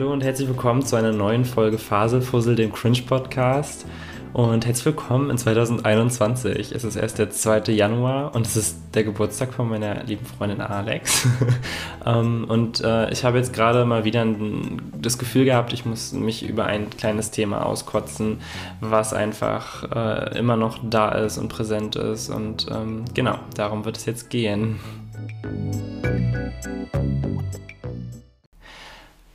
Hallo und herzlich willkommen zu einer neuen Folge Faselfussel, dem Cringe Podcast. Und herzlich willkommen in 2021. Es ist erst der 2. Januar und es ist der Geburtstag von meiner lieben Freundin Alex. um, ähm, und äh, ich habe jetzt gerade mal wieder ein, das Gefühl gehabt, ich muss mich über ein kleines Thema auskotzen, was einfach äh, immer noch da ist und präsent ist. Und ähm, genau, darum wird es jetzt gehen.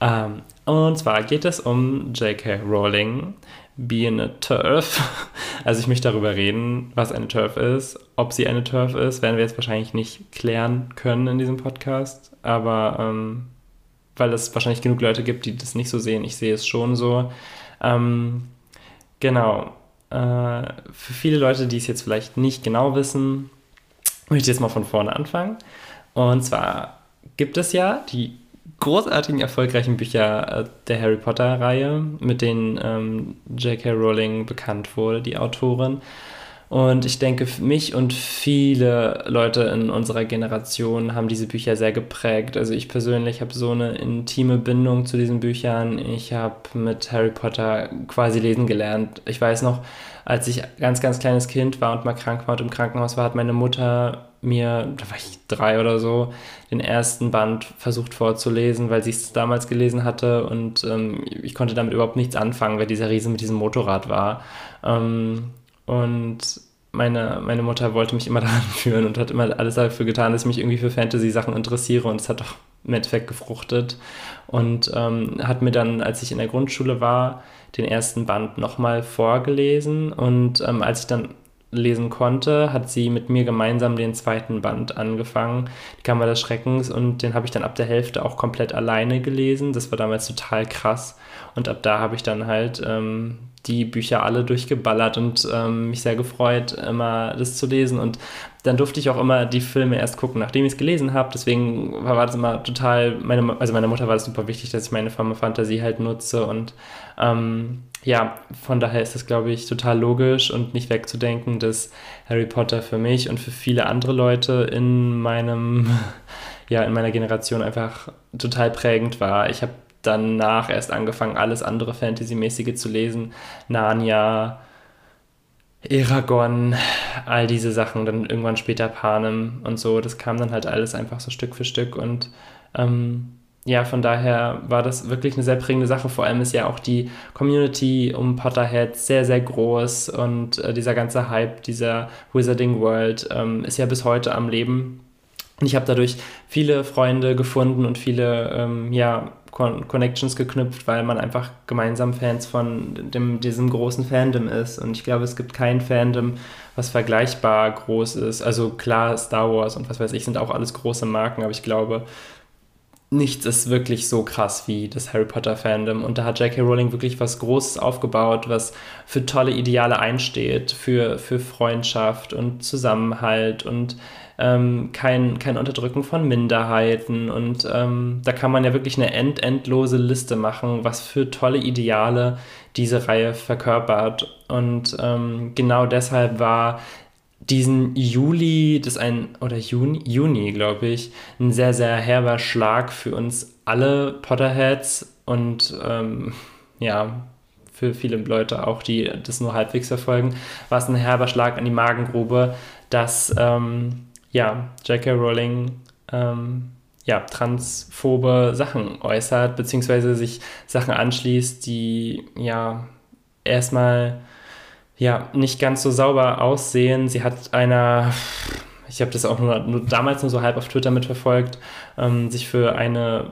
Ähm, und zwar geht es um J.K. Rowling being a TERF. Also ich möchte darüber reden, was eine TERF ist. Ob sie eine TERF ist, werden wir jetzt wahrscheinlich nicht klären können in diesem Podcast. Aber ähm, weil es wahrscheinlich genug Leute gibt, die das nicht so sehen. Ich sehe es schon so. Ähm, genau. Äh, für viele Leute, die es jetzt vielleicht nicht genau wissen, möchte ich jetzt mal von vorne anfangen. Und zwar gibt es ja die großartigen, erfolgreichen Bücher äh, der Harry Potter-Reihe, mit denen ähm, J.K. Rowling bekannt wurde, die Autorin. Und ich denke, mich und viele Leute in unserer Generation haben diese Bücher sehr geprägt. Also ich persönlich habe so eine intime Bindung zu diesen Büchern. Ich habe mit Harry Potter quasi lesen gelernt. Ich weiß noch, als ich ganz, ganz kleines Kind war und mal krank war und im Krankenhaus war, hat meine Mutter mir, da war ich drei oder so, den ersten Band versucht vorzulesen, weil sie es damals gelesen hatte und ähm, ich konnte damit überhaupt nichts anfangen, weil dieser Riese mit diesem Motorrad war. Ähm, und meine, meine Mutter wollte mich immer daran führen und hat immer alles dafür getan, dass ich mich irgendwie für Fantasy-Sachen interessiere und es hat auch im Endeffekt gefruchtet und ähm, hat mir dann, als ich in der Grundschule war, den ersten Band nochmal vorgelesen und ähm, als ich dann lesen konnte, hat sie mit mir gemeinsam den zweiten Band angefangen, die Kammer des Schreckens, und den habe ich dann ab der Hälfte auch komplett alleine gelesen. Das war damals total krass. Und ab da habe ich dann halt ähm, die Bücher alle durchgeballert und ähm, mich sehr gefreut, immer das zu lesen. Und dann durfte ich auch immer die Filme erst gucken, nachdem ich es gelesen habe. Deswegen war das immer total, meine, also meiner Mutter war es super wichtig, dass ich meine Fantasie halt nutze. Und ähm, ja, von daher ist das, glaube ich, total logisch und nicht wegzudenken, dass Harry Potter für mich und für viele andere Leute in meinem, ja, in meiner Generation einfach total prägend war. Ich habe danach erst angefangen, alles andere Fantasy-mäßige zu lesen. Narnia, Eragon, all diese Sachen, dann irgendwann später Panem und so. Das kam dann halt alles einfach so Stück für Stück und ähm, ja, von daher war das wirklich eine sehr prägende Sache. Vor allem ist ja auch die Community um Potterhead sehr, sehr groß und äh, dieser ganze Hype dieser Wizarding World ähm, ist ja bis heute am Leben. Und ich habe dadurch viele Freunde gefunden und viele ähm, ja, Con Connections geknüpft, weil man einfach gemeinsam Fans von dem, diesem großen Fandom ist. Und ich glaube, es gibt kein Fandom, was vergleichbar groß ist. Also klar, Star Wars und was weiß ich sind auch alles große Marken, aber ich glaube, nichts ist wirklich so krass wie das Harry Potter Fandom. Und da hat J.K. Rowling wirklich was Großes aufgebaut, was für tolle Ideale einsteht, für, für Freundschaft und Zusammenhalt und ähm, kein, kein Unterdrücken von Minderheiten. Und ähm, da kann man ja wirklich eine end endlose Liste machen, was für tolle Ideale diese Reihe verkörpert. Und ähm, genau deshalb war diesen Juli, das ein, oder Juni, Juni glaube ich, ein sehr, sehr herber Schlag für uns alle Potterheads und ähm, ja, für viele Leute auch, die das nur halbwegs verfolgen, war es ein herber Schlag an die Magengrube, dass ähm, ja, J.K. Rowling ähm, ja, transphobe Sachen äußert, beziehungsweise sich Sachen anschließt, die ja erstmal ja nicht ganz so sauber aussehen. Sie hat einer, ich habe das auch nur, nur, damals nur so halb auf Twitter mitverfolgt, ähm, sich für eine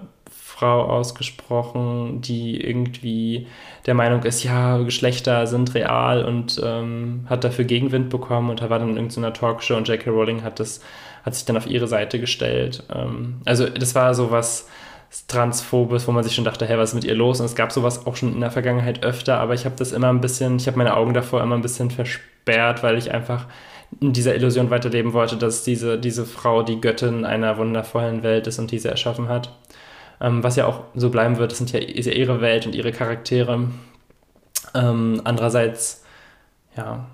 Frau ausgesprochen, die irgendwie der Meinung ist, ja, Geschlechter sind real und ähm, hat dafür Gegenwind bekommen und da war dann in irgendeiner Talkshow und J.K. Rowling hat das, hat sich dann auf ihre Seite gestellt. Ähm, also das war so was Transphobes, wo man sich schon dachte, hey, was ist mit ihr los? Und es gab sowas auch schon in der Vergangenheit öfter, aber ich habe das immer ein bisschen, ich habe meine Augen davor immer ein bisschen versperrt, weil ich einfach in dieser Illusion weiterleben wollte, dass diese, diese Frau die Göttin einer wundervollen Welt ist und diese erschaffen hat. Ähm, was ja auch so bleiben wird, das sind ja, ist ja ihre Welt und ihre Charaktere. Ähm, andererseits, ja,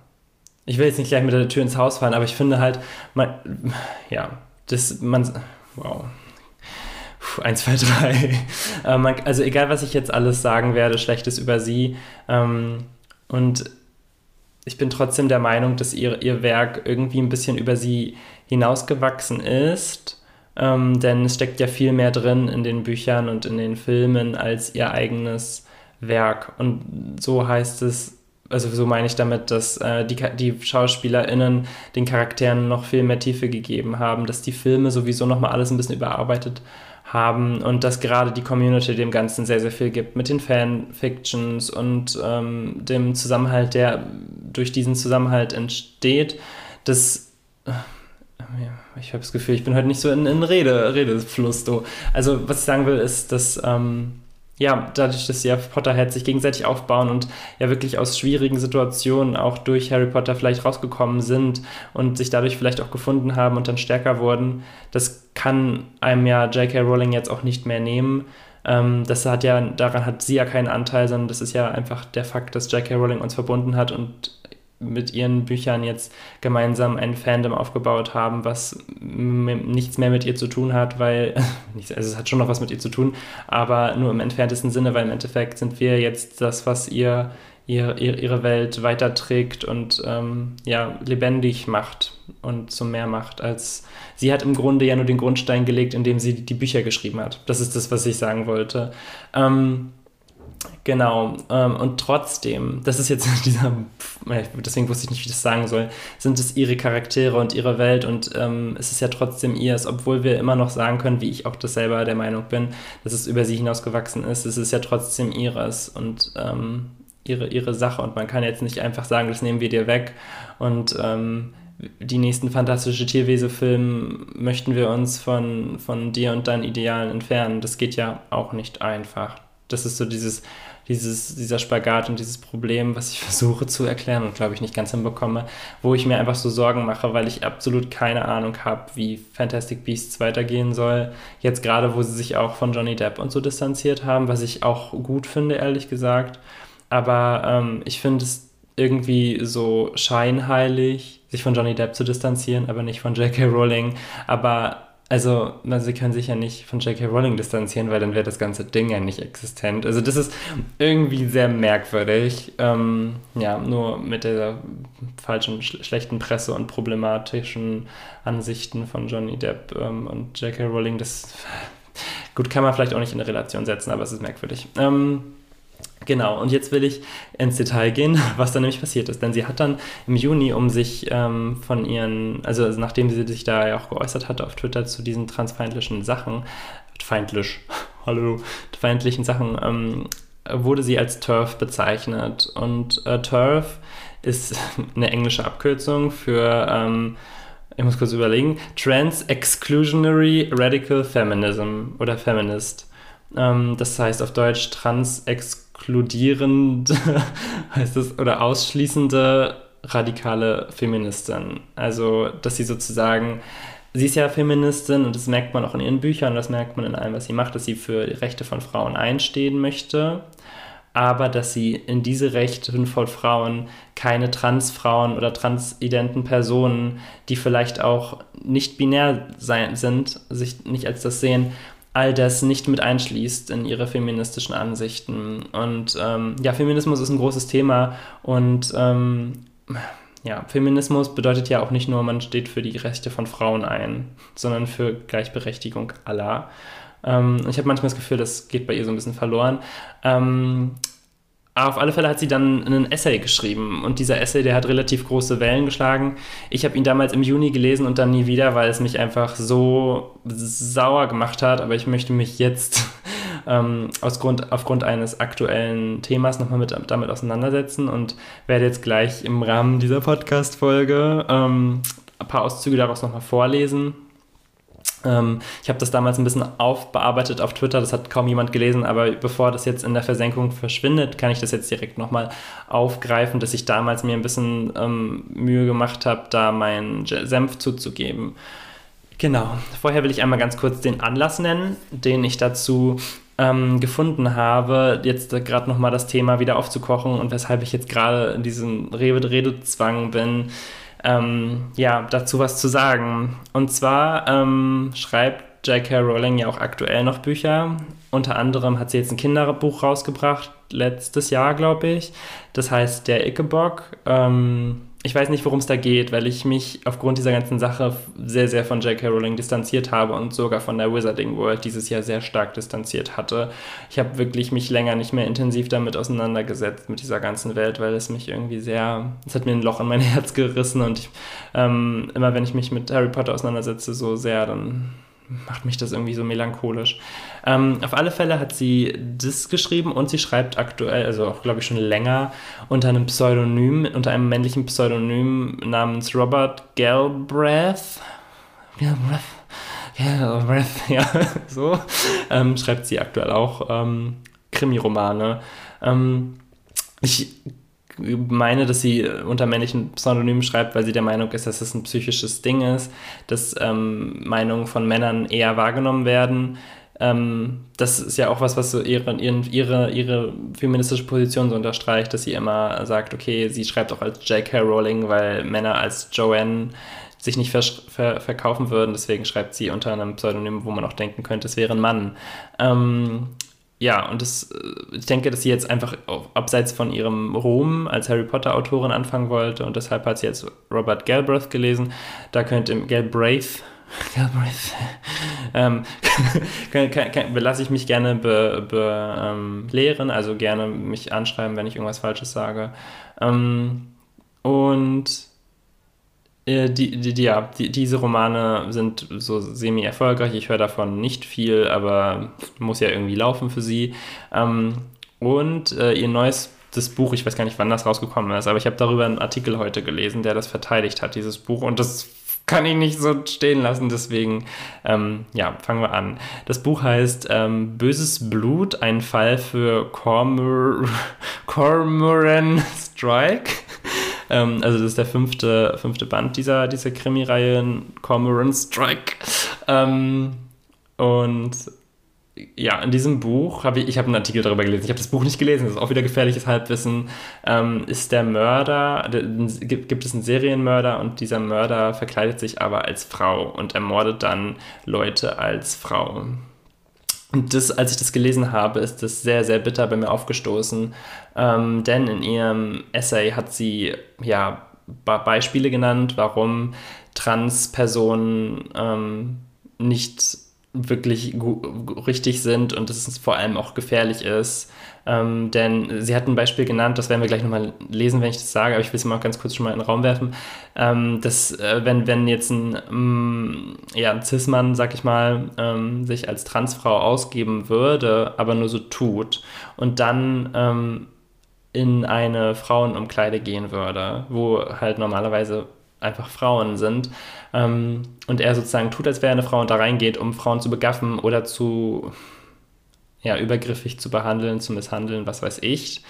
ich will jetzt nicht gleich mit der Tür ins Haus fallen, aber ich finde halt, man, ja, das, man, wow. eins, zwei, drei. Ähm, also egal, was ich jetzt alles sagen werde, Schlechtes über sie. Ähm, und ich bin trotzdem der Meinung, dass ihr, ihr Werk irgendwie ein bisschen über sie hinausgewachsen ist. Ähm, denn es steckt ja viel mehr drin in den Büchern und in den Filmen als ihr eigenes Werk. Und so heißt es, also so meine ich damit, dass äh, die, die SchauspielerInnen den Charakteren noch viel mehr Tiefe gegeben haben, dass die Filme sowieso nochmal alles ein bisschen überarbeitet haben und dass gerade die Community dem Ganzen sehr, sehr viel gibt mit den Fanfictions und ähm, dem Zusammenhalt, der durch diesen Zusammenhalt entsteht. Das. Ich habe das Gefühl, ich bin heute nicht so in, in Rede, Redefluss. So. Also, was ich sagen will, ist, dass. Ähm, ja, dadurch, dass ja Potterheads sich gegenseitig aufbauen und ja wirklich aus schwierigen Situationen auch durch Harry Potter vielleicht rausgekommen sind und sich dadurch vielleicht auch gefunden haben und dann stärker wurden, das kann einem ja J.K. Rowling jetzt auch nicht mehr nehmen. Ähm, das hat ja, daran hat sie ja keinen Anteil, sondern das ist ja einfach der Fakt, dass J.K. Rowling uns verbunden hat und mit ihren Büchern jetzt gemeinsam ein Fandom aufgebaut haben, was nichts mehr mit ihr zu tun hat, weil, also es hat schon noch was mit ihr zu tun, aber nur im entferntesten Sinne, weil im Endeffekt sind wir jetzt das, was ihr, ihr, ihre Welt weiterträgt und ähm, ja, lebendig macht und zum mehr macht, als sie hat im Grunde ja nur den Grundstein gelegt, indem sie die Bücher geschrieben hat. Das ist das, was ich sagen wollte. Ähm, Genau, ähm, und trotzdem, das ist jetzt dieser, deswegen wusste ich nicht, wie ich das sagen soll, sind es ihre Charaktere und ihre Welt und ähm, es ist ja trotzdem ihrs, obwohl wir immer noch sagen können, wie ich auch das selber der Meinung bin, dass es über sie hinausgewachsen ist, es ist ja trotzdem ihres und ähm, ihre, ihre Sache und man kann jetzt nicht einfach sagen, das nehmen wir dir weg und ähm, die nächsten fantastische Tierwese-Filme möchten wir uns von, von dir und deinen Idealen entfernen. Das geht ja auch nicht einfach. Das ist so dieses, dieses, dieser Spagat und dieses Problem, was ich versuche zu erklären und glaube ich nicht ganz hinbekomme, wo ich mir einfach so Sorgen mache, weil ich absolut keine Ahnung habe, wie Fantastic Beasts weitergehen soll. Jetzt gerade, wo sie sich auch von Johnny Depp und so distanziert haben, was ich auch gut finde, ehrlich gesagt. Aber ähm, ich finde es irgendwie so scheinheilig, sich von Johnny Depp zu distanzieren, aber nicht von J.K. Rowling. Aber also, sie können sich ja nicht von J.K. Rowling distanzieren, weil dann wäre das ganze Ding ja nicht existent. Also, das ist irgendwie sehr merkwürdig. Ähm, ja, nur mit der falschen, sch schlechten Presse und problematischen Ansichten von Johnny Depp ähm, und J.K. Rowling, das gut kann man vielleicht auch nicht in eine Relation setzen, aber es ist merkwürdig. Ähm, Genau, und jetzt will ich ins Detail gehen, was da nämlich passiert ist. Denn sie hat dann im Juni, um sich ähm, von ihren, also nachdem sie sich da ja auch geäußert hatte auf Twitter zu diesen transfeindlichen Sachen, feindlich, hallo, feindlichen Sachen, ähm, wurde sie als TERF bezeichnet. Und äh, TERF ist eine englische Abkürzung für, ähm, ich muss kurz überlegen, Trans Exclusionary Radical Feminism oder Feminist. Ähm, das heißt auf Deutsch trans exclusionary exkludierend heißt es oder ausschließende radikale Feministin. Also, dass sie sozusagen, sie ist ja Feministin und das merkt man auch in ihren Büchern, das merkt man in allem, was sie macht, dass sie für die Rechte von Frauen einstehen möchte, aber dass sie in diese Rechte von Frauen keine Transfrauen oder transidenten Personen, die vielleicht auch nicht binär sein, sind, sich nicht als das sehen, all das nicht mit einschließt in ihre feministischen Ansichten. Und ähm, ja, Feminismus ist ein großes Thema und ähm, ja, Feminismus bedeutet ja auch nicht nur, man steht für die Rechte von Frauen ein, sondern für Gleichberechtigung aller. Ähm, ich habe manchmal das Gefühl, das geht bei ihr so ein bisschen verloren. Ähm, auf alle Fälle hat sie dann einen Essay geschrieben und dieser Essay, der hat relativ große Wellen geschlagen. Ich habe ihn damals im Juni gelesen und dann nie wieder, weil es mich einfach so sauer gemacht hat. Aber ich möchte mich jetzt ähm, aus Grund, aufgrund eines aktuellen Themas nochmal mit, damit auseinandersetzen und werde jetzt gleich im Rahmen dieser Podcast-Folge ähm, ein paar Auszüge daraus nochmal vorlesen ähm, ich habe das damals ein bisschen aufbearbeitet auf Twitter, das hat kaum jemand gelesen, aber bevor das jetzt in der Versenkung verschwindet, kann ich das jetzt direkt nochmal aufgreifen, dass ich damals mir ein bisschen ähm, Mühe gemacht habe, da meinen Senf zuzugeben. Genau, vorher will ich einmal ganz kurz den Anlass nennen, den ich dazu ähm, gefunden habe, jetzt gerade nochmal das Thema wieder aufzukochen und weshalb ich jetzt gerade in diesem Redezwang bin ähm, ja, dazu was zu sagen. Und zwar ähm, schreibt J.K. Rowling ja auch aktuell noch Bücher. Unter anderem hat sie jetzt ein Kinderbuch rausgebracht, letztes Jahr, glaube ich. Das heißt Der Ickebock. Ähm, ich weiß nicht, worum es da geht, weil ich mich aufgrund dieser ganzen Sache sehr, sehr von J.K. Rowling distanziert habe und sogar von der Wizarding World dieses Jahr sehr stark distanziert hatte. Ich habe wirklich mich länger nicht mehr intensiv damit auseinandergesetzt, mit dieser ganzen Welt, weil es mich irgendwie sehr, es hat mir ein Loch in mein Herz gerissen und ich, ähm, immer wenn ich mich mit Harry Potter auseinandersetze, so sehr, dann macht mich das irgendwie so melancholisch. Ähm, auf alle Fälle hat sie das geschrieben und sie schreibt aktuell, also auch glaube ich schon länger, unter einem Pseudonym, unter einem männlichen Pseudonym namens Robert Galbraith. Galbraith. Galbraith, ja, so. Ähm, schreibt sie aktuell auch ähm, Krimiromane. Ähm, ich meine, dass sie unter männlichen Pseudonymen schreibt, weil sie der Meinung ist, dass es ein psychisches Ding ist, dass ähm, Meinungen von Männern eher wahrgenommen werden. Ähm, das ist ja auch was, was so ihre, ihre, ihre feministische Position so unterstreicht, dass sie immer sagt, okay, sie schreibt auch als J.K. Rowling, weil Männer als Joanne sich nicht ver ver verkaufen würden. Deswegen schreibt sie unter einem Pseudonym, wo man auch denken könnte, es wäre ein Mann. Ähm, ja, und das, äh, ich denke, dass sie jetzt einfach abseits von ihrem Ruhm als Harry Potter-Autorin anfangen wollte und deshalb hat sie jetzt Robert Galbraith gelesen. Da könnte Galbraith, Galbraith, ähm, lasse ich mich gerne be, be ähm, also gerne mich anschreiben, wenn ich irgendwas Falsches sage. Ähm, und äh, die, die, ja, die, diese Romane sind so semi-erfolgreich. Ich höre davon nicht viel, aber muss ja irgendwie laufen für sie. Ähm, und äh, ihr neues das Buch, ich weiß gar nicht, wann das rausgekommen ist, aber ich habe darüber einen Artikel heute gelesen, der das verteidigt hat, dieses Buch. Und das kann ich nicht so stehen lassen, deswegen, ähm, ja, fangen wir an. Das Buch heißt ähm, Böses Blut, ein Fall für Cormor Cormoran Strike. Ähm, also das ist der fünfte, fünfte Band dieser, dieser Krimireihe, Cormoran Strike. Ähm, und ja, in diesem Buch habe ich, ich habe einen Artikel darüber gelesen. Ich habe das Buch nicht gelesen, das ist auch wieder gefährliches Halbwissen. Ähm, ist der Mörder, gibt, gibt es einen Serienmörder und dieser Mörder verkleidet sich aber als Frau und ermordet dann Leute als Frau. Und das, als ich das gelesen habe, ist das sehr, sehr bitter bei mir aufgestoßen. Ähm, denn in ihrem Essay hat sie ja Beispiele genannt, warum Transpersonen ähm, nicht wirklich richtig sind und dass es vor allem auch gefährlich ist. Ähm, denn sie hat ein Beispiel genannt, das werden wir gleich nochmal lesen, wenn ich das sage, aber ich will es mal ganz kurz schon mal in den Raum werfen, ähm, dass äh, wenn, wenn jetzt ein, ähm, ja, ein Cis-Mann, sag ich mal, ähm, sich als Transfrau ausgeben würde, aber nur so tut und dann ähm, in eine Frauenumkleide gehen würde, wo halt normalerweise einfach Frauen sind. Ähm, und er sozusagen tut, als wäre eine Frau und da reingeht, um Frauen zu begaffen oder zu ja, übergriffig zu behandeln, zu misshandeln, was weiß ich,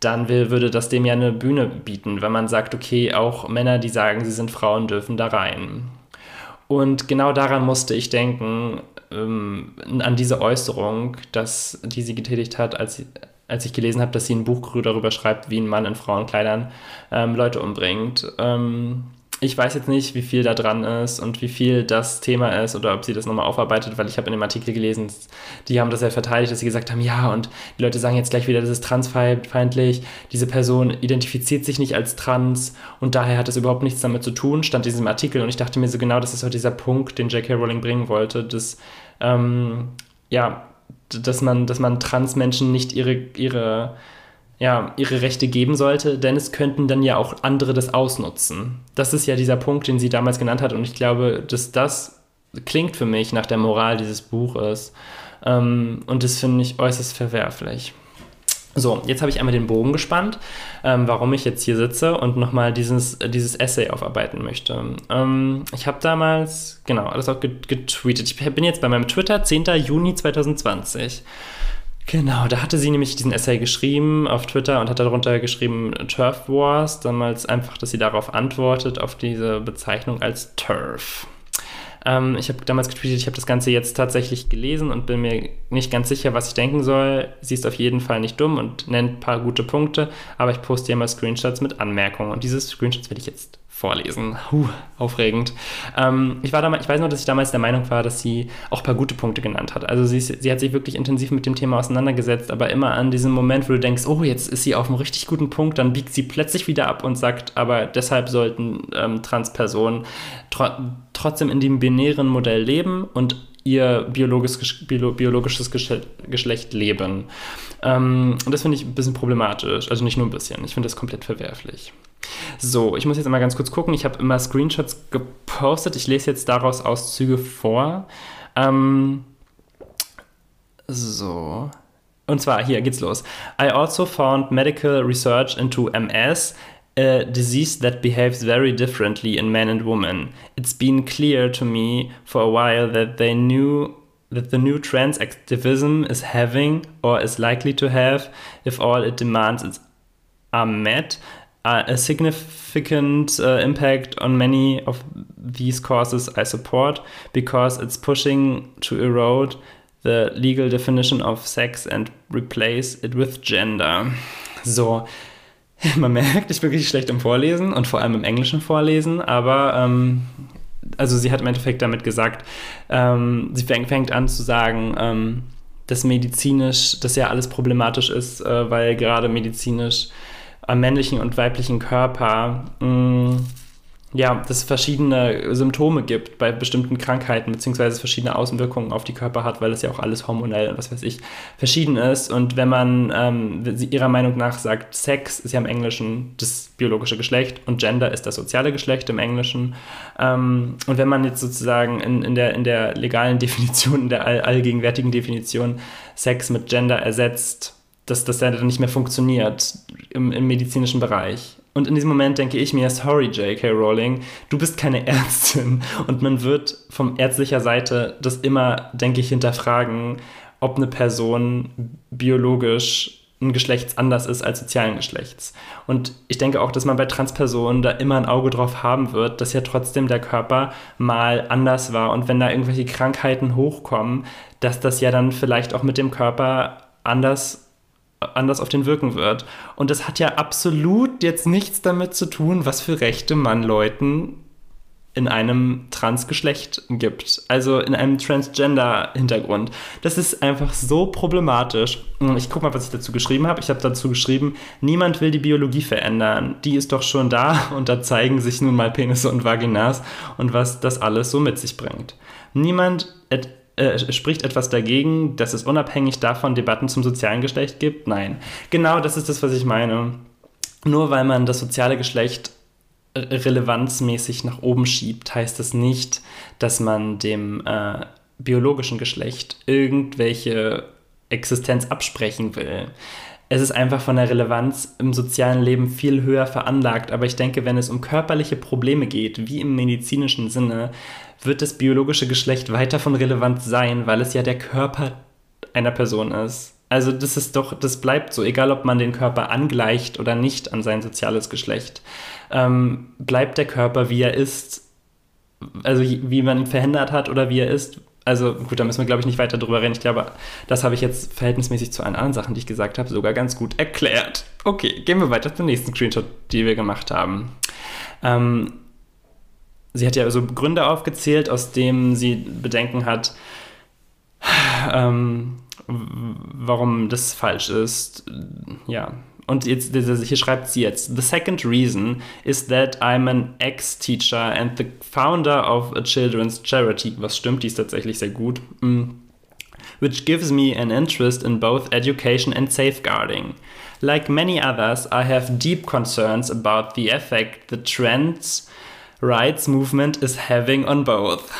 dann will, würde das dem ja eine Bühne bieten, wenn man sagt, okay, auch Männer, die sagen, sie sind Frauen, dürfen da rein. Und genau daran musste ich denken, ähm, an diese Äußerung, dass, die sie getätigt hat, als, als ich gelesen habe, dass sie ein Buch darüber schreibt, wie ein Mann in Frauenkleidern ähm, Leute umbringt. Ähm, ich weiß jetzt nicht, wie viel da dran ist und wie viel das Thema ist oder ob sie das nochmal aufarbeitet, weil ich habe in dem Artikel gelesen, die haben das ja verteidigt, dass sie gesagt haben, ja, und die Leute sagen jetzt gleich wieder, das ist transfeindlich, diese Person identifiziert sich nicht als trans und daher hat das überhaupt nichts damit zu tun, stand in diesem Artikel und ich dachte mir so genau, das ist auch dieser Punkt, den J.K. Rowling bringen wollte, dass, ähm, ja, dass man, dass man Transmenschen nicht ihre, ihre ja, ihre Rechte geben sollte, denn es könnten dann ja auch andere das ausnutzen. Das ist ja dieser Punkt, den sie damals genannt hat und ich glaube, dass das klingt für mich nach der Moral dieses Buches ähm, und das finde ich äußerst verwerflich. So, jetzt habe ich einmal den Bogen gespannt, ähm, warum ich jetzt hier sitze und nochmal dieses, dieses Essay aufarbeiten möchte. Ähm, ich habe damals, genau, alles auch getweetet. Ich bin jetzt bei meinem Twitter, 10. Juni 2020. Genau, da hatte sie nämlich diesen Essay geschrieben auf Twitter und hat darunter geschrieben Turf Wars, damals einfach, dass sie darauf antwortet, auf diese Bezeichnung als Turf. Ähm, ich habe damals getweetet, ich habe das Ganze jetzt tatsächlich gelesen und bin mir nicht ganz sicher, was ich denken soll. Sie ist auf jeden Fall nicht dumm und nennt ein paar gute Punkte, aber ich poste ja mal Screenshots mit Anmerkungen und diese Screenshots werde ich jetzt vorlesen. Huh, aufregend. Ähm, ich, war damals, ich weiß noch, dass ich damals der Meinung war, dass sie auch ein paar gute Punkte genannt hat. Also sie, sie hat sich wirklich intensiv mit dem Thema auseinandergesetzt, aber immer an diesem Moment, wo du denkst, oh, jetzt ist sie auf einem richtig guten Punkt, dann biegt sie plötzlich wieder ab und sagt, aber deshalb sollten ähm, Transpersonen tro trotzdem in dem binären Modell leben und ihr biologisches, biologisches Geschlecht leben. Ähm, und das finde ich ein bisschen problematisch. Also nicht nur ein bisschen. Ich finde das komplett verwerflich. So, ich muss jetzt mal ganz kurz gucken. Ich habe immer Screenshots gepostet. Ich lese jetzt daraus Auszüge vor. Ähm, so. Und zwar, hier geht's los. I also found medical research into MS, a disease that behaves very differently in men and women. It's been clear to me for a while that they knew that the new trans activism is having or is likely to have, if all it demands is, are met, a significant uh, impact on many of these causes I support because it's pushing to erode the legal definition of sex and replace it with gender. So, man merkt, ich bin wirklich schlecht im Vorlesen und vor allem im englischen Vorlesen, aber ähm, also sie hat im Endeffekt damit gesagt, ähm, sie fängt, an zu sagen, ähm, dass medizinisch das ja alles problematisch ist, äh, weil gerade medizinisch am männlichen und weiblichen Körper mh, mm, ja, dass es verschiedene Symptome gibt bei bestimmten Krankheiten, beziehungsweise verschiedene Außenwirkungen auf die Körper hat, weil es ja auch alles hormonell und was weiß ich verschieden ist. Und wenn man ähm, ihrer Meinung nach sagt, Sex ist ja im Englischen das biologische Geschlecht und Gender ist das soziale Geschlecht im Englischen. Ähm, und wenn man jetzt sozusagen in, in, der, in der legalen Definition, in der all, allgegenwärtigen Definition Sex mit Gender ersetzt, dass das dann nicht mehr funktioniert im, im medizinischen Bereich. Und in diesem Moment denke ich mir, sorry J.K. Rowling, du bist keine Ärztin. Und man wird von ärztlicher Seite das immer, denke ich, hinterfragen, ob eine Person biologisch ein Geschlechts anders ist als sozialen Geschlechts. Und ich denke auch, dass man bei Transpersonen da immer ein Auge drauf haben wird, dass ja trotzdem der Körper mal anders war. Und wenn da irgendwelche Krankheiten hochkommen, dass das ja dann vielleicht auch mit dem Körper anders anders auf den wirken wird. Und das hat ja absolut jetzt nichts damit zu tun, was für Rechte man Leuten in einem Transgeschlecht gibt, also in einem Transgender-Hintergrund. Das ist einfach so problematisch. Ich gucke mal, was ich dazu geschrieben habe. Ich habe dazu geschrieben, niemand will die Biologie verändern. Die ist doch schon da und da zeigen sich nun mal Penisse und Vaginas und was das alles so mit sich bringt. Niemand äh, spricht etwas dagegen, dass es unabhängig davon Debatten zum sozialen Geschlecht gibt? Nein. Genau das ist das, was ich meine. Nur weil man das soziale Geschlecht relevanzmäßig nach oben schiebt, heißt das nicht, dass man dem äh, biologischen Geschlecht irgendwelche Existenz absprechen will. Es ist einfach von der Relevanz im sozialen Leben viel höher veranlagt, aber ich denke, wenn es um körperliche Probleme geht, wie im medizinischen Sinne, wird das biologische Geschlecht weiter von Relevanz sein, weil es ja der Körper einer Person ist. Also das ist doch, das bleibt so, egal ob man den Körper angleicht oder nicht an sein soziales Geschlecht, ähm, bleibt der Körper, wie er ist, also wie man ihn verhindert hat oder wie er ist. Also gut, da müssen wir, glaube ich, nicht weiter drüber reden. Ich glaube, das habe ich jetzt verhältnismäßig zu allen anderen Sachen, die ich gesagt habe, sogar ganz gut erklärt. Okay, gehen wir weiter zum nächsten Screenshot, die wir gemacht haben. Ähm, sie hat ja so Gründe aufgezählt, aus denen sie Bedenken hat, ähm, warum das falsch ist. Ja. Und jetzt, hier schreibt sie jetzt: The second reason is that I'm an ex-teacher and the founder of a children's charity. Was stimmt, die ist tatsächlich sehr gut. Mm. Which gives me an interest in both education and safeguarding. Like many others, I have deep concerns about the effect the trends rights movement is having on both.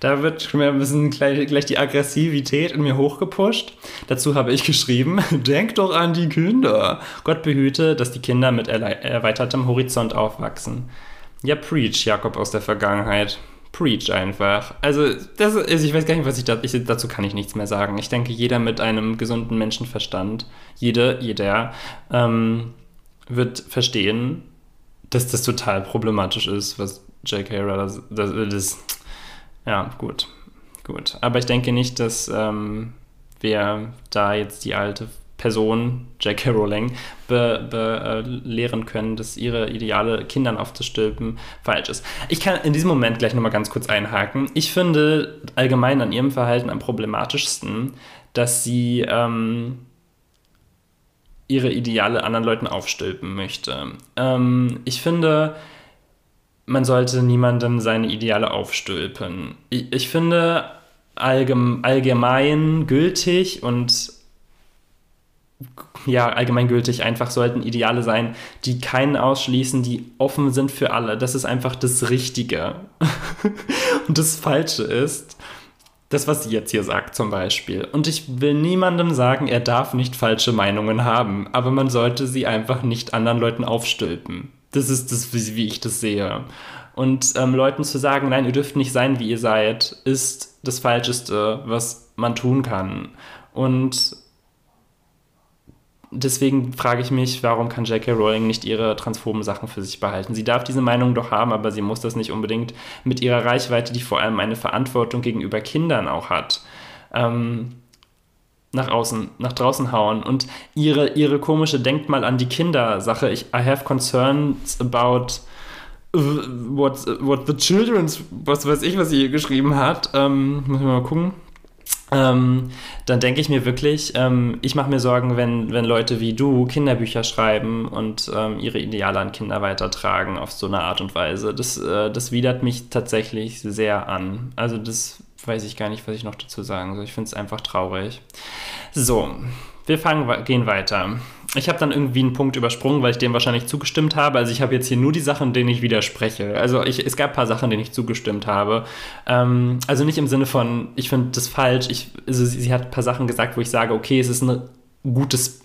Da wird mir ein bisschen gleich, gleich, die Aggressivität in mir hochgepusht. Dazu habe ich geschrieben, denk doch an die Kinder. Gott behüte, dass die Kinder mit erweitertem Horizont aufwachsen. Ja, preach, Jakob aus der Vergangenheit. Preach einfach. Also, das ist, ich weiß gar nicht, was ich, da, ich dazu kann ich nichts mehr sagen. Ich denke, jeder mit einem gesunden Menschenverstand, jede, jeder, ähm, wird verstehen, dass das total problematisch ist, was J.K. Rowling das, das, ja, gut, gut. Aber ich denke nicht, dass ähm, wir da jetzt die alte Person, J.K. Rowling, belehren be, äh, können, dass ihre Ideale Kindern aufzustülpen falsch ist. Ich kann in diesem Moment gleich nochmal ganz kurz einhaken. Ich finde allgemein an ihrem Verhalten am problematischsten, dass sie ähm, ihre Ideale anderen Leuten aufstülpen möchte. Ähm, ich finde, man sollte niemandem seine Ideale aufstülpen. Ich, ich finde allgemein gültig und ja, allgemeingültig einfach sollten Ideale sein, die keinen ausschließen, die offen sind für alle. Das ist einfach das Richtige. und das Falsche ist, das, was sie jetzt hier sagt zum Beispiel. Und ich will niemandem sagen, er darf nicht falsche Meinungen haben, aber man sollte sie einfach nicht anderen Leuten aufstülpen. Das ist das, wie ich das sehe. Und ähm, Leuten zu sagen, nein, ihr dürft nicht sein, wie ihr seid, ist das Falscheste, was man tun kann. Und deswegen frage ich mich, warum kann J.K. Rowling nicht ihre transphoben Sachen für sich behalten? Sie darf diese Meinung doch haben, aber sie muss das nicht unbedingt mit ihrer Reichweite, die vor allem eine Verantwortung gegenüber Kindern auch hat, ähm, nach außen, nach draußen hauen. Und ihre, ihre komische Denkt mal an die Kinder-Sache. I have concerns about uh, what, what the children's, was weiß ich, was sie hier geschrieben hat. Ähm, muss ich mal gucken ähm, dann denke ich mir wirklich, ähm, ich mache mir Sorgen, wenn, wenn Leute wie du Kinderbücher schreiben und ähm, ihre Ideale an Kinder weitertragen auf so eine Art und Weise. Das, äh, das widert mich tatsächlich sehr an. Also das weiß ich gar nicht, was ich noch dazu sagen soll. Ich finde es einfach traurig. So, wir fangen, gehen weiter ich habe dann irgendwie einen Punkt übersprungen, weil ich dem wahrscheinlich zugestimmt habe. Also ich habe jetzt hier nur die Sachen, denen ich widerspreche. Also ich, es gab ein paar Sachen, denen ich zugestimmt habe. Ähm, also nicht im Sinne von, ich finde das falsch. Ich, also sie, sie, hat ein paar Sachen gesagt, wo ich sage, okay, es ist ein gutes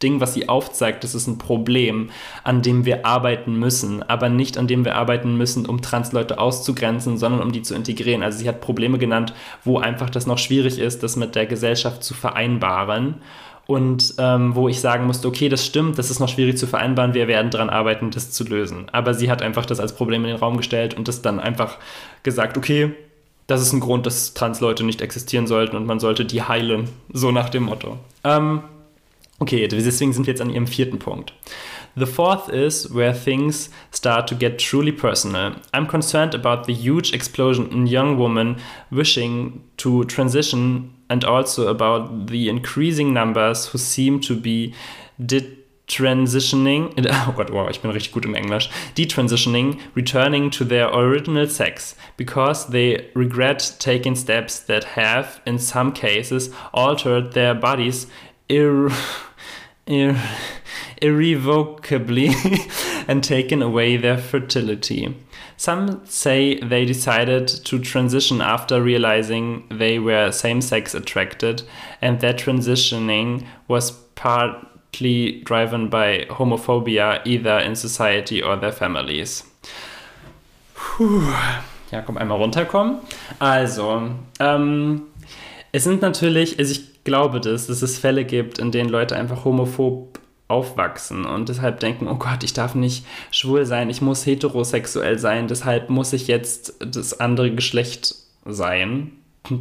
Ding, was sie aufzeigt. Das ist ein Problem, an dem wir arbeiten müssen. Aber nicht an dem wir arbeiten müssen, um Transleute auszugrenzen, sondern um die zu integrieren. Also sie hat Probleme genannt, wo einfach das noch schwierig ist, das mit der Gesellschaft zu vereinbaren und ähm, wo ich sagen musste, okay, das stimmt, das ist noch schwierig zu vereinbaren, wir werden daran arbeiten, das zu lösen. Aber sie hat einfach das als Problem in den Raum gestellt und das dann einfach gesagt, okay, das ist ein Grund, dass Transleute nicht existieren sollten und man sollte die heilen, so nach dem Motto. Ähm, okay, deswegen sind wir jetzt an ihrem vierten Punkt. The fourth is where things start to get truly personal. I'm concerned about the huge explosion in young women wishing to transition and also about the increasing numbers who seem to be detransitioning, oh Gott, wow, ich bin richtig gut im Englisch, detransitioning, returning to their original sex because they regret taking steps that have, in some cases, altered their bodies ir ir irrevocably and taken away their fertility. Some say they decided to transition after realizing they were same sex attracted, and that transitioning was partly driven by homophobia, either in society or their families. Puh. Ja, komm, einmal runterkommen. Also, ähm, es sind natürlich, also ich glaube das, dass es Fälle gibt, in denen Leute einfach homophob aufwachsen und deshalb denken, oh Gott, ich darf nicht schwul sein, ich muss heterosexuell sein, deshalb muss ich jetzt das andere Geschlecht sein.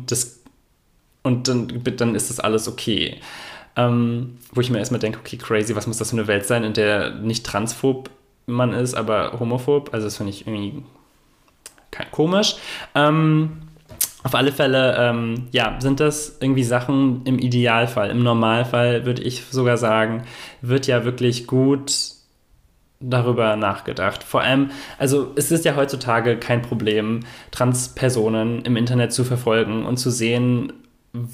Das, und dann, dann ist das alles okay. Ähm, wo ich mir erstmal denke, okay, crazy, was muss das für eine Welt sein, in der nicht transphob man ist, aber homophob. Also das finde ich irgendwie komisch. Ähm, auf alle Fälle, ähm, ja, sind das irgendwie Sachen im Idealfall. Im Normalfall würde ich sogar sagen, wird ja wirklich gut darüber nachgedacht. Vor allem, also es ist ja heutzutage kein Problem, Transpersonen im Internet zu verfolgen und zu sehen,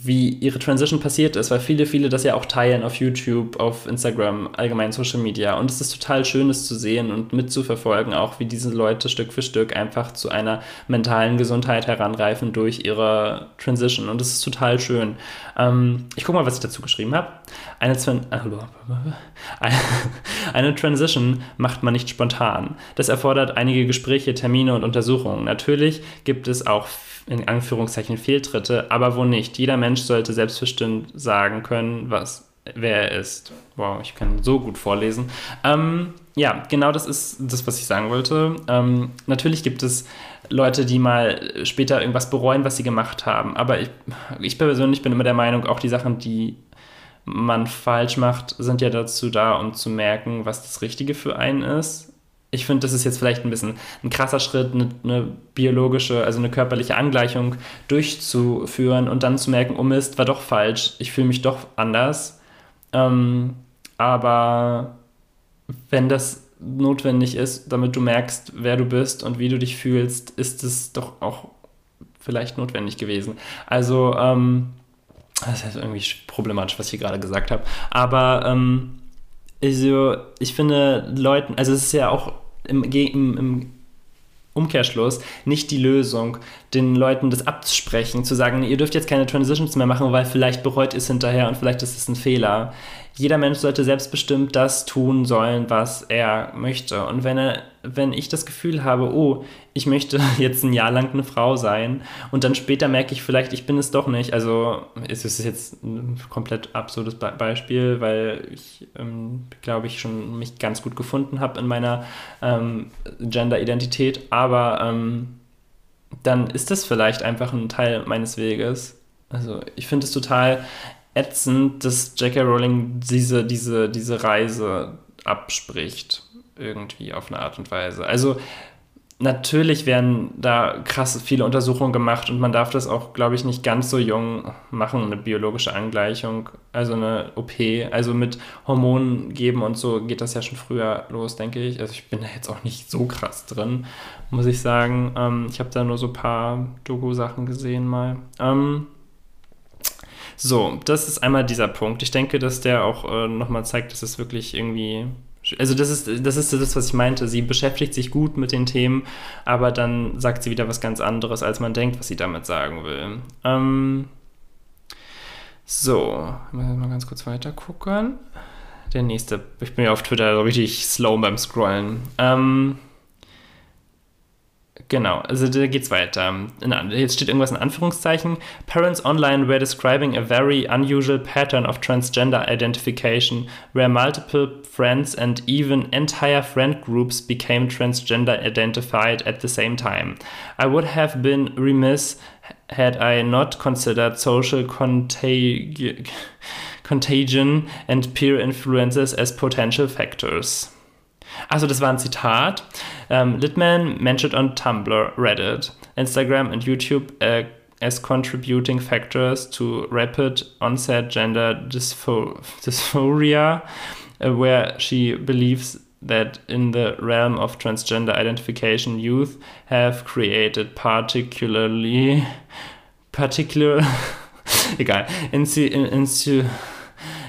wie ihre Transition passiert ist, weil viele, viele das ja auch teilen auf YouTube, auf Instagram, allgemein Social Media. Und es ist total schön, es zu sehen und mitzuverfolgen, auch wie diese Leute Stück für Stück einfach zu einer mentalen Gesundheit heranreifen durch ihre Transition. Und es ist total schön. Ähm, ich gucke mal, was ich dazu geschrieben habe. Eine, eine Transition macht man nicht spontan. Das erfordert einige Gespräche, Termine und Untersuchungen. Natürlich gibt es auch in Anführungszeichen Fehltritte, aber wo nicht. Jeder Mensch sollte selbstbestimmt sagen können, was, wer er ist. Wow, ich kann so gut vorlesen. Ähm, ja, genau das ist das, was ich sagen wollte. Ähm, natürlich gibt es Leute, die mal später irgendwas bereuen, was sie gemacht haben. Aber ich, ich persönlich bin immer der Meinung, auch die Sachen, die man falsch macht, sind ja dazu da, um zu merken, was das Richtige für einen ist. Ich finde, das ist jetzt vielleicht ein bisschen ein krasser Schritt, eine, eine, biologische, also eine körperliche Angleichung durchzuführen und dann zu merken, oh Mist, war doch falsch, ich fühle mich doch anders. Ähm, aber wenn das notwendig ist, damit du merkst, wer du bist und wie du dich fühlst, ist es doch auch vielleicht notwendig gewesen. Also, ähm, das ist irgendwie problematisch, was ich hier gerade gesagt habe. Aber ähm, also, ich finde Leuten, also es ist ja auch im, im, im Umkehrschluss nicht die Lösung, den Leuten das abzusprechen, zu sagen, ihr dürft jetzt keine Transitions mehr machen, weil vielleicht bereut ihr es hinterher und vielleicht ist es ein Fehler jeder Mensch sollte selbstbestimmt das tun sollen, was er möchte. Und wenn er, wenn ich das Gefühl habe, oh, ich möchte jetzt ein Jahr lang eine Frau sein und dann später merke ich vielleicht, ich bin es doch nicht. Also es ist jetzt ein komplett absurdes Beispiel, weil ich ähm, glaube ich schon mich ganz gut gefunden habe in meiner ähm, Gender-Identität, aber ähm, dann ist das vielleicht einfach ein Teil meines Weges. Also ich finde es total ätzend, dass J.K. Rowling diese, diese, diese Reise abspricht. Irgendwie auf eine Art und Weise. Also natürlich werden da krass viele Untersuchungen gemacht und man darf das auch, glaube ich, nicht ganz so jung machen, eine biologische Angleichung, also eine OP, also mit Hormonen geben und so geht das ja schon früher los, denke ich. Also ich bin da jetzt auch nicht so krass drin, muss ich sagen. Ähm, ich habe da nur so ein paar Doku-Sachen gesehen mal. Ähm, so, das ist einmal dieser Punkt. Ich denke, dass der auch äh, nochmal zeigt, dass es wirklich irgendwie. Also, das ist, das ist das, was ich meinte. Sie beschäftigt sich gut mit den Themen, aber dann sagt sie wieder was ganz anderes, als man denkt, was sie damit sagen will. Ähm, so, mal ganz kurz weiter gucken. Der nächste. Ich bin ja auf Twitter richtig slow beim Scrollen. Ähm, Genau, also da geht's weiter. Jetzt steht irgendwas in Anführungszeichen. Parents online were describing a very unusual pattern of transgender identification, where multiple friends and even entire friend groups became transgender identified at the same time. I would have been remiss had I not considered social contag contagion and peer influences as potential factors. Also das war ein Zitat. Um, Litman mentioned on Tumblr, Reddit, Instagram and YouTube uh, as contributing factors to rapid onset gender dyspho dysphoria, uh, where she believes that in the realm of transgender identification, youth have created particularly particular egal into, into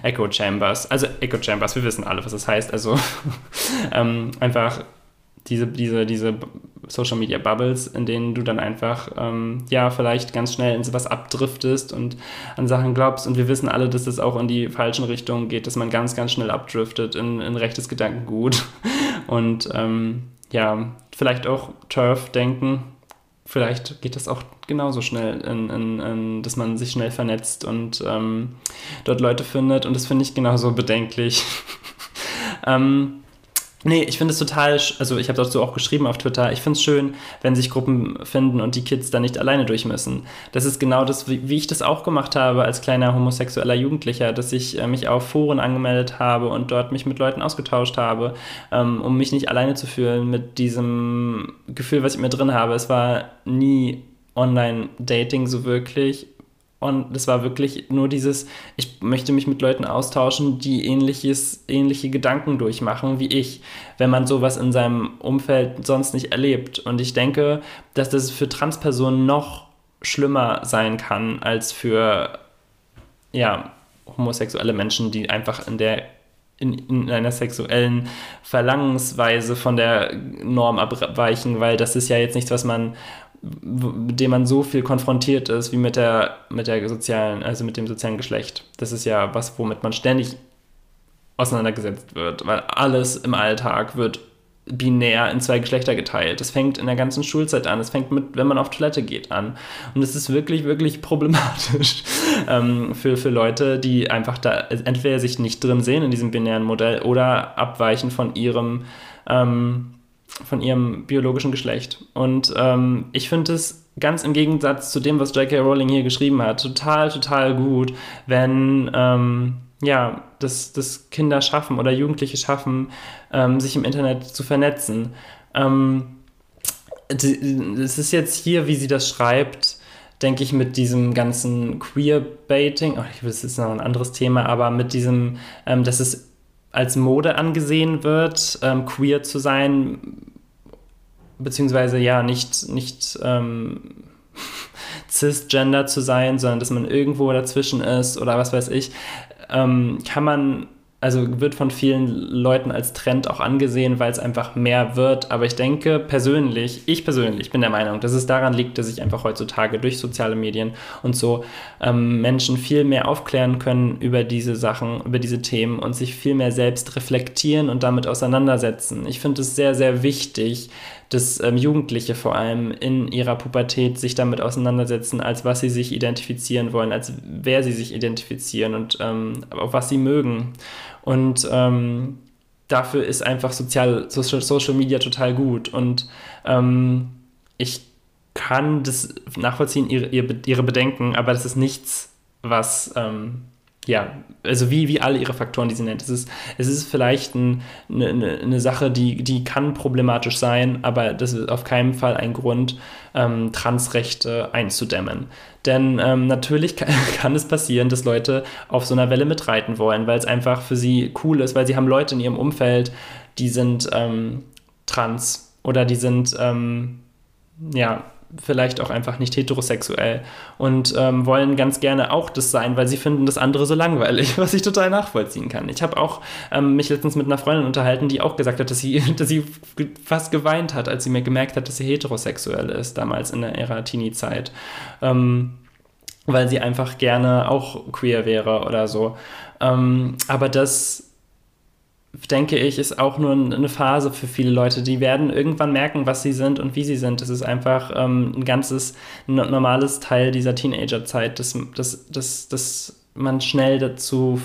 Echo Chambers. Also Echo Chambers, wir wissen alle, was das heißt. Also ähm, einfach diese, diese, diese Social Media Bubbles, in denen du dann einfach, ähm, ja, vielleicht ganz schnell in sowas abdriftest und an Sachen glaubst. Und wir wissen alle, dass das auch in die falschen Richtungen geht, dass man ganz, ganz schnell abdriftet in, in rechtes Gedankengut. Und ähm, ja, vielleicht auch Turf-Denken. Vielleicht geht das auch genauso schnell, in, in, in, dass man sich schnell vernetzt und ähm, dort Leute findet. Und das finde ich genauso bedenklich. ähm, Nee, ich finde es total, also ich habe dazu auch geschrieben auf Twitter, ich finde es schön, wenn sich Gruppen finden und die Kids da nicht alleine durch müssen. Das ist genau das, wie, ich das auch gemacht habe als kleiner homosexueller Jugendlicher, dass ich äh, mich auf Foren angemeldet habe und dort mich mit Leuten ausgetauscht habe, ähm, um mich nicht alleine zu fühlen mit diesem Gefühl, was ich mir drin habe. Es war nie Online-Dating so wirklich. Und es war wirklich nur dieses, ich möchte mich mit Leuten austauschen, die ähnliches, ähnliche Gedanken durchmachen wie ich, wenn man sowas in seinem Umfeld sonst nicht erlebt. Und ich denke, dass das für Transpersonen noch schlimmer sein kann als für ja, homosexuelle Menschen, die einfach in der in, in, einer sexuellen Verlangensweise von der Norm abweichen, weil das ist ja jetzt nichts, was man mit dem man so viel konfrontiert ist wie mit der, mit der sozialen, also mit dem sozialen Geschlecht. Das ist ja was, womit man ständig auseinandergesetzt wird, weil alles im Alltag wird binär in zwei Geschlechter geteilt. Das fängt in der ganzen Schulzeit an. Das fängt mit, wenn man auf Toilette geht, an. Und es ist wirklich, wirklich problematisch ähm, für, für Leute, die einfach da entweder sich nicht drin sehen in diesem binären Modell oder abweichen von ihrem ähm, von ihrem biologischen Geschlecht. Und ähm, ich finde es ganz im Gegensatz zu dem, was J.K. Rowling hier geschrieben hat, total, total gut, wenn, ähm, ja, dass, dass Kinder schaffen oder Jugendliche schaffen, ähm, sich im Internet zu vernetzen. Ähm, es ist jetzt hier, wie sie das schreibt, denke ich, mit diesem ganzen Queerbaiting, oh, das ist noch ein anderes Thema, aber mit diesem, ähm, dass es als Mode angesehen wird, ähm, queer zu sein, beziehungsweise ja, nicht, nicht ähm, cisgender zu sein, sondern dass man irgendwo dazwischen ist oder was weiß ich, ähm, kann man also wird von vielen Leuten als Trend auch angesehen, weil es einfach mehr wird. Aber ich denke persönlich, ich persönlich bin der Meinung, dass es daran liegt, dass sich einfach heutzutage durch soziale Medien und so ähm, Menschen viel mehr aufklären können über diese Sachen, über diese Themen und sich viel mehr selbst reflektieren und damit auseinandersetzen. Ich finde es sehr, sehr wichtig, dass ähm, Jugendliche vor allem in ihrer Pubertät sich damit auseinandersetzen, als was sie sich identifizieren wollen, als wer sie sich identifizieren und ähm, auf was sie mögen. Und ähm, dafür ist einfach Sozial, Social, Social Media total gut. Und ähm, ich kann das nachvollziehen, ihre, ihre Bedenken, aber das ist nichts, was ähm, ja, also wie, wie alle ihre Faktoren, die sie nennt. Es ist, es ist vielleicht ein, eine, eine Sache, die, die kann problematisch sein, aber das ist auf keinen Fall ein Grund, ähm, Transrechte einzudämmen. Denn ähm, natürlich kann, kann, es passieren, dass Leute auf so einer Welle mitreiten wollen, weil es einfach für sie cool ist, weil sie haben Leute in ihrem Umfeld, die sind ähm, trans oder die sind, ähm, ja, vielleicht auch einfach nicht heterosexuell und ähm, wollen ganz gerne auch das sein, weil sie finden das andere so langweilig, was ich total nachvollziehen kann. Ich habe auch ähm, mich letztens mit einer Freundin unterhalten, die auch gesagt hat, dass sie, dass sie fast geweint hat, als sie mir gemerkt hat, dass sie heterosexuell ist, damals in der ihrer Teenie-Zeit. Ähm, weil sie einfach gerne auch queer wäre oder so. Ähm, aber das denke ich, ist auch nur eine Phase für viele Leute. Die werden irgendwann merken, was sie sind und wie sie sind. Das ist einfach ähm, ein ganzes normales Teil dieser Teenagerzeit, dass, dass, dass, dass man schnell dazu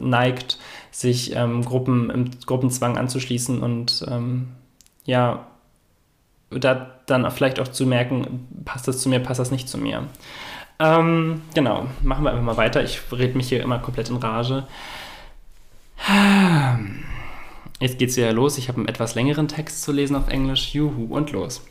neigt, sich ähm, Gruppen im Gruppenzwang anzuschließen und ähm, ja, da dann vielleicht auch zu merken, passt das zu mir, passt das nicht zu mir. Ähm, genau, machen wir einfach mal weiter. Ich rede mich hier immer komplett in Rage. Jetzt geht's wieder los. Ich habe einen etwas längeren Text zu lesen auf Englisch. Juhu und los.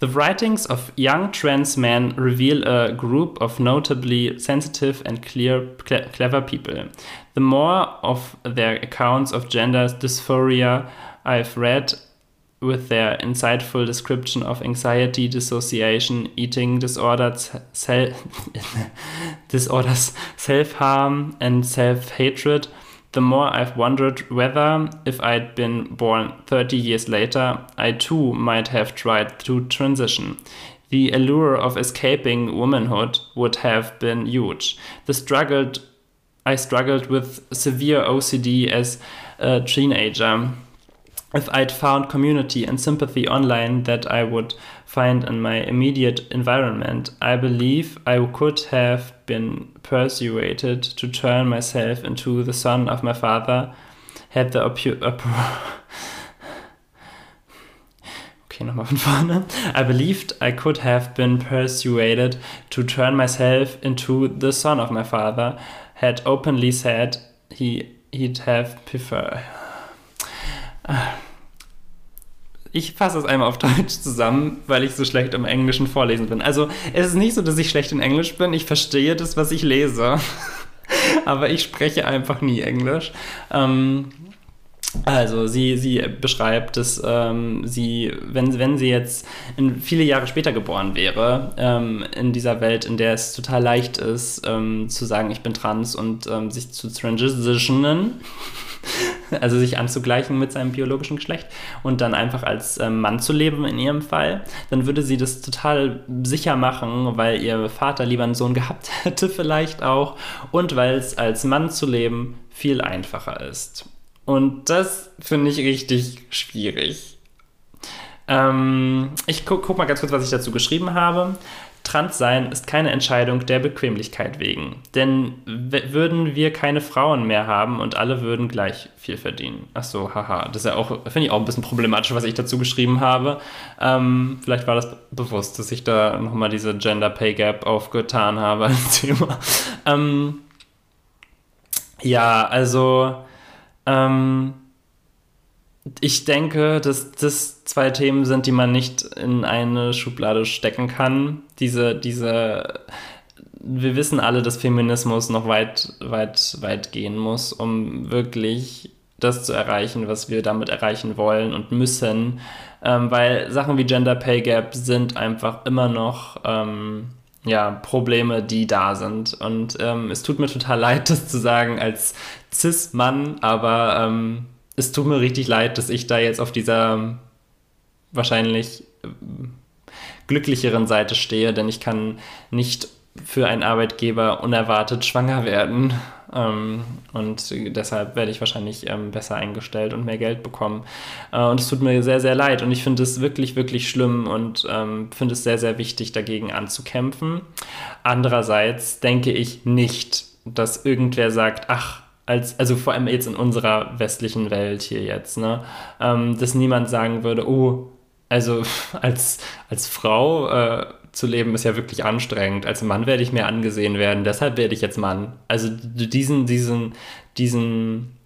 The writings of young trans men reveal a group of notably sensitive and clear, clever people. The more of their accounts of gender dysphoria I've read, with their insightful description of anxiety, dissociation, eating disorders, self disorders, self-harm, and self-hatred, the more I've wondered whether, if I'd been born 30 years later, I too might have tried to transition. The allure of escaping womanhood would have been huge. The struggled, I struggled with severe OCD as a teenager. If I'd found community and sympathy online that I would find in my immediate environment, I believe I could have been persuaded to turn myself into the son of my father, had the Okay, nochmal von vorne. I believed I could have been persuaded to turn myself into the son of my father, had openly said he, he'd have preferred. Uh, Ich fasse es einmal auf Deutsch zusammen, weil ich so schlecht im Englischen vorlesen bin. Also es ist nicht so, dass ich schlecht in Englisch bin. Ich verstehe das, was ich lese. Aber ich spreche einfach nie Englisch. Ähm, also sie, sie beschreibt, dass ähm, sie, wenn, wenn sie jetzt viele Jahre später geboren wäre, ähm, in dieser Welt, in der es total leicht ist, ähm, zu sagen, ich bin trans und ähm, sich zu transitionen, also sich anzugleichen mit seinem biologischen Geschlecht und dann einfach als ähm, Mann zu leben in ihrem Fall, dann würde sie das total sicher machen, weil ihr Vater lieber einen Sohn gehabt hätte vielleicht auch und weil es als Mann zu leben viel einfacher ist. Und das finde ich richtig schwierig. Ähm, ich gucke guck mal ganz kurz, was ich dazu geschrieben habe. Transsein ist keine Entscheidung der Bequemlichkeit wegen. Denn würden wir keine Frauen mehr haben und alle würden gleich viel verdienen. Ach so, haha. Das ist ja auch, finde ich auch ein bisschen problematisch, was ich dazu geschrieben habe. Ähm, vielleicht war das bewusst, dass ich da nochmal diese Gender Pay Gap aufgetan habe als Thema. Ähm, Ja, also ähm, ich denke, dass das zwei Themen sind, die man nicht in eine Schublade stecken kann. Diese, diese, wir wissen alle, dass Feminismus noch weit, weit, weit gehen muss, um wirklich das zu erreichen, was wir damit erreichen wollen und müssen. Ähm, weil Sachen wie Gender Pay Gap sind einfach immer noch ähm, ja, Probleme, die da sind. Und ähm, es tut mir total leid, das zu sagen als Cis-Mann, aber ähm, es tut mir richtig leid, dass ich da jetzt auf dieser wahrscheinlich äh, glücklicheren Seite stehe, denn ich kann nicht für einen Arbeitgeber unerwartet schwanger werden. Ähm, und deshalb werde ich wahrscheinlich ähm, besser eingestellt und mehr Geld bekommen. Äh, und es tut mir sehr, sehr leid. Und ich finde es wirklich, wirklich schlimm und ähm, finde es sehr, sehr wichtig, dagegen anzukämpfen. Andererseits denke ich nicht, dass irgendwer sagt, ach, als, also vor allem jetzt in unserer westlichen Welt hier jetzt, ne, ähm, dass niemand sagen würde, oh, also als, als Frau äh, zu leben ist ja wirklich anstrengend. Als Mann werde ich mehr angesehen werden, deshalb werde ich jetzt Mann. Also diesen, diesen, diesen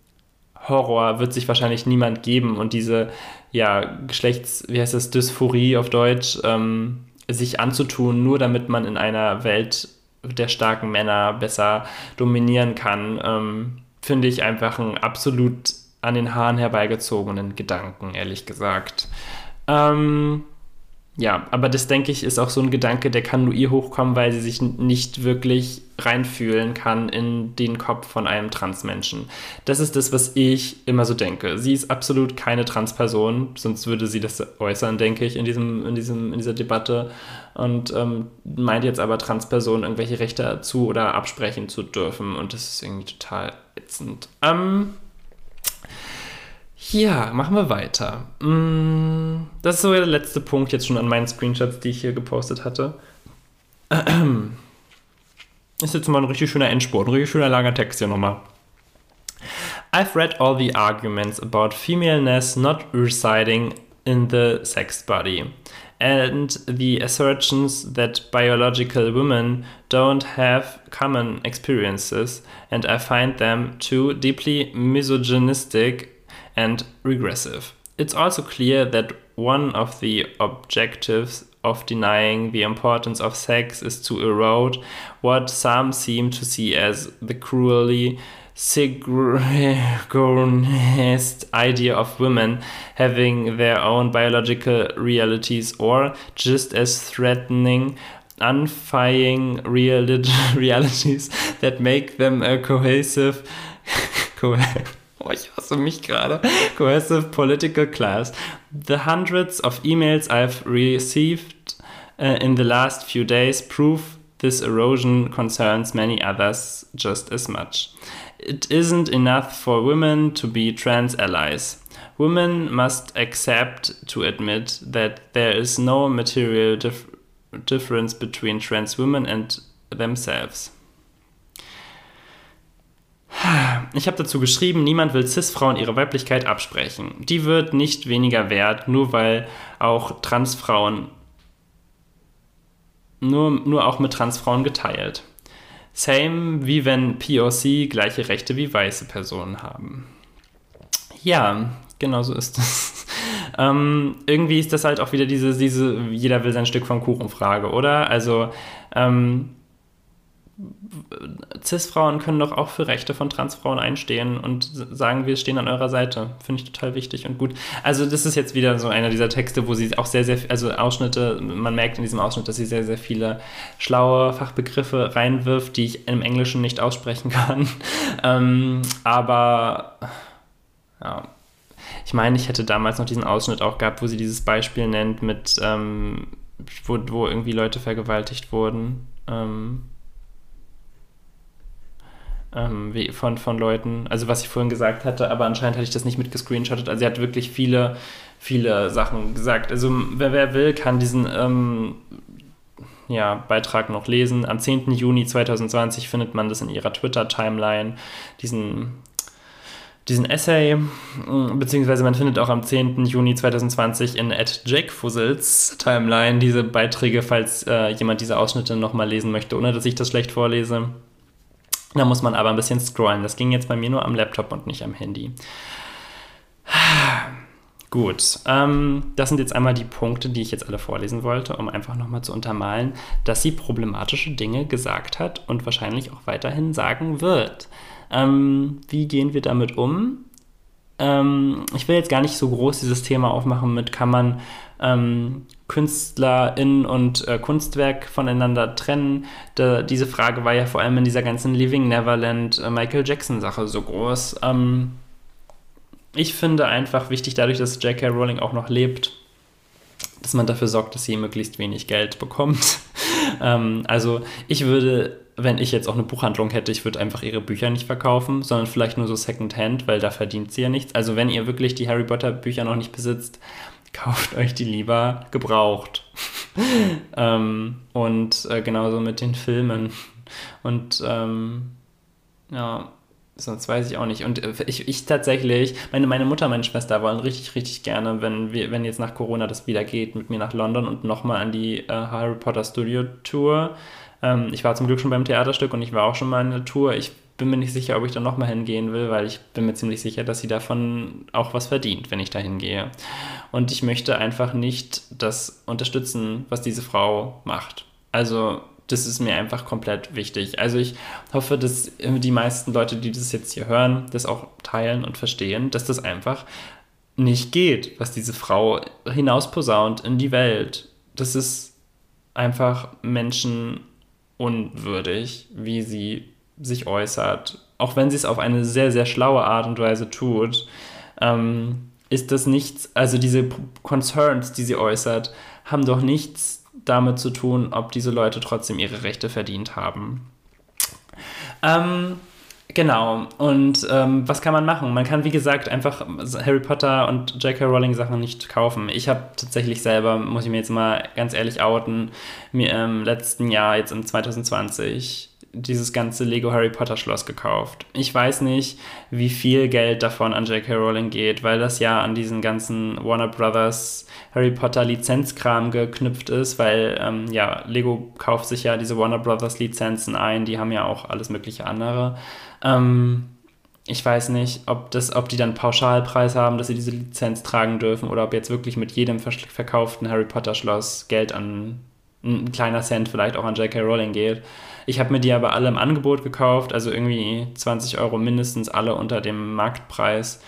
Horror wird sich wahrscheinlich niemand geben und diese, ja, Geschlechts, wie heißt das, Dysphorie auf Deutsch, ähm, sich anzutun, nur damit man in einer Welt der starken Männer besser dominieren kann, ähm, finde ich einfach einen absolut an den Haaren herbeigezogenen Gedanken, ehrlich gesagt. Ähm, ja, aber das denke ich ist auch so ein Gedanke, der kann nur ihr hochkommen, weil sie sich nicht wirklich reinfühlen kann in den Kopf von einem Transmenschen. Das ist das, was ich immer so denke. Sie ist absolut keine Transperson, sonst würde sie das äußern, denke ich, in, diesem, in, diesem, in dieser Debatte. Und ähm, meint jetzt aber Transpersonen irgendwelche Rechte zu oder absprechen zu dürfen. Und das ist irgendwie total ätzend. Ähm, ja, machen wir weiter. Mm, das ist so der letzte Punkt jetzt schon an meinen Screenshots, die ich hier gepostet hatte. Ist jetzt mal ein richtig schöner Endspurt, ein richtig schöner langer Text hier nochmal. I've read all the arguments about femaleness not residing in the sex body and the assertions that biological women don't have common experiences, and I find them too deeply misogynistic and regressive. It's also clear that one of the objectives of denying the importance of sex is to erode what some seem to see as the cruelly synchronized idea of women having their own biological realities or just as threatening unfying realities that make them a cohesive Oh, ich hasse mich gerade. Cohesive political class. The hundreds of emails I've received uh, in the last few days prove this erosion concerns many others just as much. It isn't enough for women to be trans allies. Women must accept to admit that there is no material dif difference between trans women and themselves. Ich habe dazu geschrieben, niemand will Cis-Frauen ihre Weiblichkeit absprechen. Die wird nicht weniger wert, nur weil auch Transfrauen, nur, nur auch mit Transfrauen geteilt. Same wie wenn POC gleiche Rechte wie weiße Personen haben. Ja, genau so ist es. ähm, irgendwie ist das halt auch wieder diese, diese, jeder will sein Stück vom Kuchen Frage, oder? Also, ähm, Cis-Frauen können doch auch für Rechte von Transfrauen einstehen und sagen, wir stehen an eurer Seite. Finde ich total wichtig und gut. Also das ist jetzt wieder so einer dieser Texte, wo sie auch sehr, sehr, also Ausschnitte, man merkt in diesem Ausschnitt, dass sie sehr, sehr viele schlaue Fachbegriffe reinwirft, die ich im Englischen nicht aussprechen kann. ähm, aber ja, ich meine, ich hätte damals noch diesen Ausschnitt auch gehabt, wo sie dieses Beispiel nennt mit, ähm, wo, wo irgendwie Leute vergewaltigt wurden. Ähm, ähm, von, von Leuten, also was ich vorhin gesagt hatte, aber anscheinend hatte ich das nicht mitgescreenshottet. Also sie hat wirklich viele, viele Sachen gesagt. Also wer, wer will, kann diesen ähm, ja, Beitrag noch lesen. Am 10. Juni 2020 findet man das in ihrer Twitter-Timeline, diesen, diesen Essay, beziehungsweise man findet auch am 10. Juni 2020 in at Jake Fussels Timeline diese Beiträge, falls äh, jemand diese Ausschnitte nochmal lesen möchte, ohne dass ich das schlecht vorlese. Da muss man aber ein bisschen scrollen. Das ging jetzt bei mir nur am Laptop und nicht am Handy. Gut, ähm, das sind jetzt einmal die Punkte, die ich jetzt alle vorlesen wollte, um einfach nochmal zu untermalen, dass sie problematische Dinge gesagt hat und wahrscheinlich auch weiterhin sagen wird. Ähm, wie gehen wir damit um? Ähm, ich will jetzt gar nicht so groß dieses Thema aufmachen mit, kann man ähm, KünstlerInnen und äh, Kunstwerk voneinander trennen. Da, diese Frage war ja vor allem in dieser ganzen Living Neverland äh, Michael Jackson Sache so groß. Ähm, ich finde einfach wichtig, dadurch, dass J.K. Rowling auch noch lebt, dass man dafür sorgt, dass sie möglichst wenig Geld bekommt. ähm, also ich würde, wenn ich jetzt auch eine Buchhandlung hätte, ich würde einfach ihre Bücher nicht verkaufen, sondern vielleicht nur so Secondhand, weil da verdient sie ja nichts. Also wenn ihr wirklich die Harry Potter Bücher noch nicht besitzt, kauft euch die lieber gebraucht. ähm, und äh, genauso mit den Filmen. Und ähm, ja, Sonst weiß ich auch nicht. Und äh, ich, ich tatsächlich, meine, meine Mutter, meine Schwester wollen richtig, richtig gerne, wenn, wir, wenn jetzt nach Corona das wieder geht, mit mir nach London und nochmal an die äh, Harry Potter Studio Tour. Ähm, ich war zum Glück schon beim Theaterstück und ich war auch schon mal in der Tour. Ich bin mir nicht sicher, ob ich da nochmal hingehen will, weil ich bin mir ziemlich sicher, dass sie davon auch was verdient, wenn ich da hingehe. Und ich möchte einfach nicht das unterstützen, was diese Frau macht. Also das ist mir einfach komplett wichtig. Also ich hoffe, dass die meisten Leute, die das jetzt hier hören, das auch teilen und verstehen, dass das einfach nicht geht, was diese Frau hinausposaunt in die Welt. Das ist einfach menschenunwürdig, wie sie sich äußert. Auch wenn sie es auf eine sehr, sehr schlaue Art und Weise tut, ähm, ist das nichts, also diese Concerns, die sie äußert, haben doch nichts damit zu tun, ob diese Leute trotzdem ihre Rechte verdient haben. Ähm, genau, und ähm, was kann man machen? Man kann, wie gesagt, einfach Harry Potter und J.K. Rowling Sachen nicht kaufen. Ich habe tatsächlich selber, muss ich mir jetzt mal ganz ehrlich outen, mir im letzten Jahr, jetzt im 2020, dieses ganze Lego Harry Potter Schloss gekauft. Ich weiß nicht, wie viel Geld davon an J.K. Rowling geht, weil das ja an diesen ganzen Warner Brothers Harry Potter Lizenzkram geknüpft ist, weil ähm, ja, Lego kauft sich ja diese Warner Brothers Lizenzen ein, die haben ja auch alles mögliche andere. Ähm, ich weiß nicht, ob, das, ob die dann Pauschalpreis haben, dass sie diese Lizenz tragen dürfen oder ob jetzt wirklich mit jedem verkauften Harry Potter Schloss Geld an ein kleiner Cent vielleicht auch an J.K. Rowling geht. Ich habe mir die aber alle im Angebot gekauft, also irgendwie 20 Euro mindestens alle unter dem Marktpreis.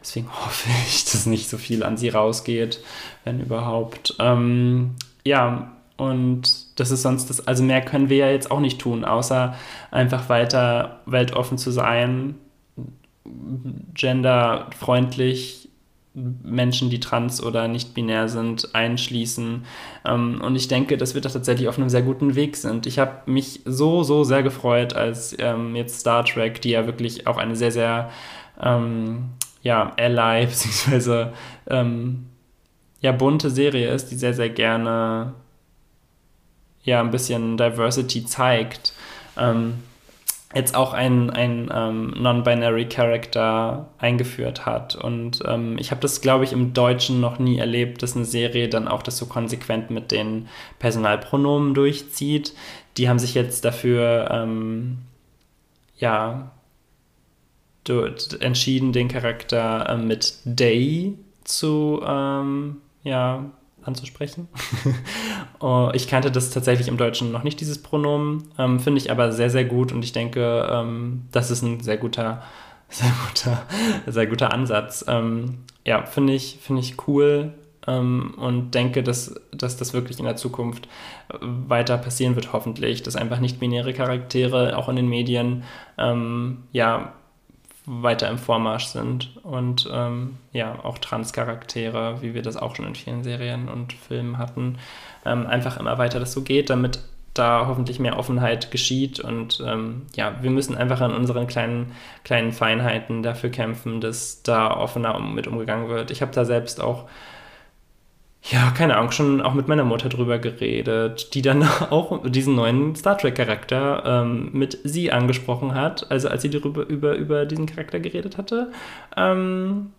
Deswegen hoffe ich, dass nicht so viel an sie rausgeht, wenn überhaupt. Ähm, ja, und das ist sonst das, also mehr können wir ja jetzt auch nicht tun, außer einfach weiter weltoffen zu sein, genderfreundlich Menschen, die trans oder nicht binär sind, einschließen. Ähm, und ich denke, dass wir da tatsächlich auf einem sehr guten Weg sind. Ich habe mich so, so sehr gefreut, als ähm, jetzt Star Trek, die ja wirklich auch eine sehr, sehr ähm, ja, ally, beziehungsweise ähm, ja, bunte Serie ist, die sehr, sehr gerne ja, ein bisschen Diversity zeigt. Ähm, jetzt auch ein, ein ähm, Non-Binary Character eingeführt hat. Und ähm, ich habe das, glaube ich, im Deutschen noch nie erlebt, dass eine Serie dann auch das so konsequent mit den Personalpronomen durchzieht. Die haben sich jetzt dafür, ähm, ja, entschieden, den Charakter äh, mit Day zu, ähm, ja, anzusprechen. Oh, ich kannte das tatsächlich im Deutschen noch nicht, dieses Pronomen, ähm, finde ich aber sehr, sehr gut und ich denke, ähm, das ist ein sehr guter, sehr guter, sehr guter Ansatz. Ähm, ja, finde ich, finde ich cool ähm, und denke, dass, dass das wirklich in der Zukunft weiter passieren wird, hoffentlich, dass einfach nicht-binäre Charaktere auch in den Medien ähm, ja weiter im Vormarsch sind und ähm, ja, auch Trans-Charaktere, wie wir das auch schon in vielen Serien und Filmen hatten, ähm, einfach immer weiter das so geht, damit da hoffentlich mehr Offenheit geschieht und ähm, ja, wir müssen einfach an unseren kleinen, kleinen Feinheiten dafür kämpfen, dass da offener mit umgegangen wird. Ich habe da selbst auch ja, keine Ahnung, schon auch mit meiner Mutter drüber geredet, die dann auch diesen neuen Star Trek-Charakter ähm, mit sie angesprochen hat, also als sie darüber über, über diesen Charakter geredet hatte. Ähm,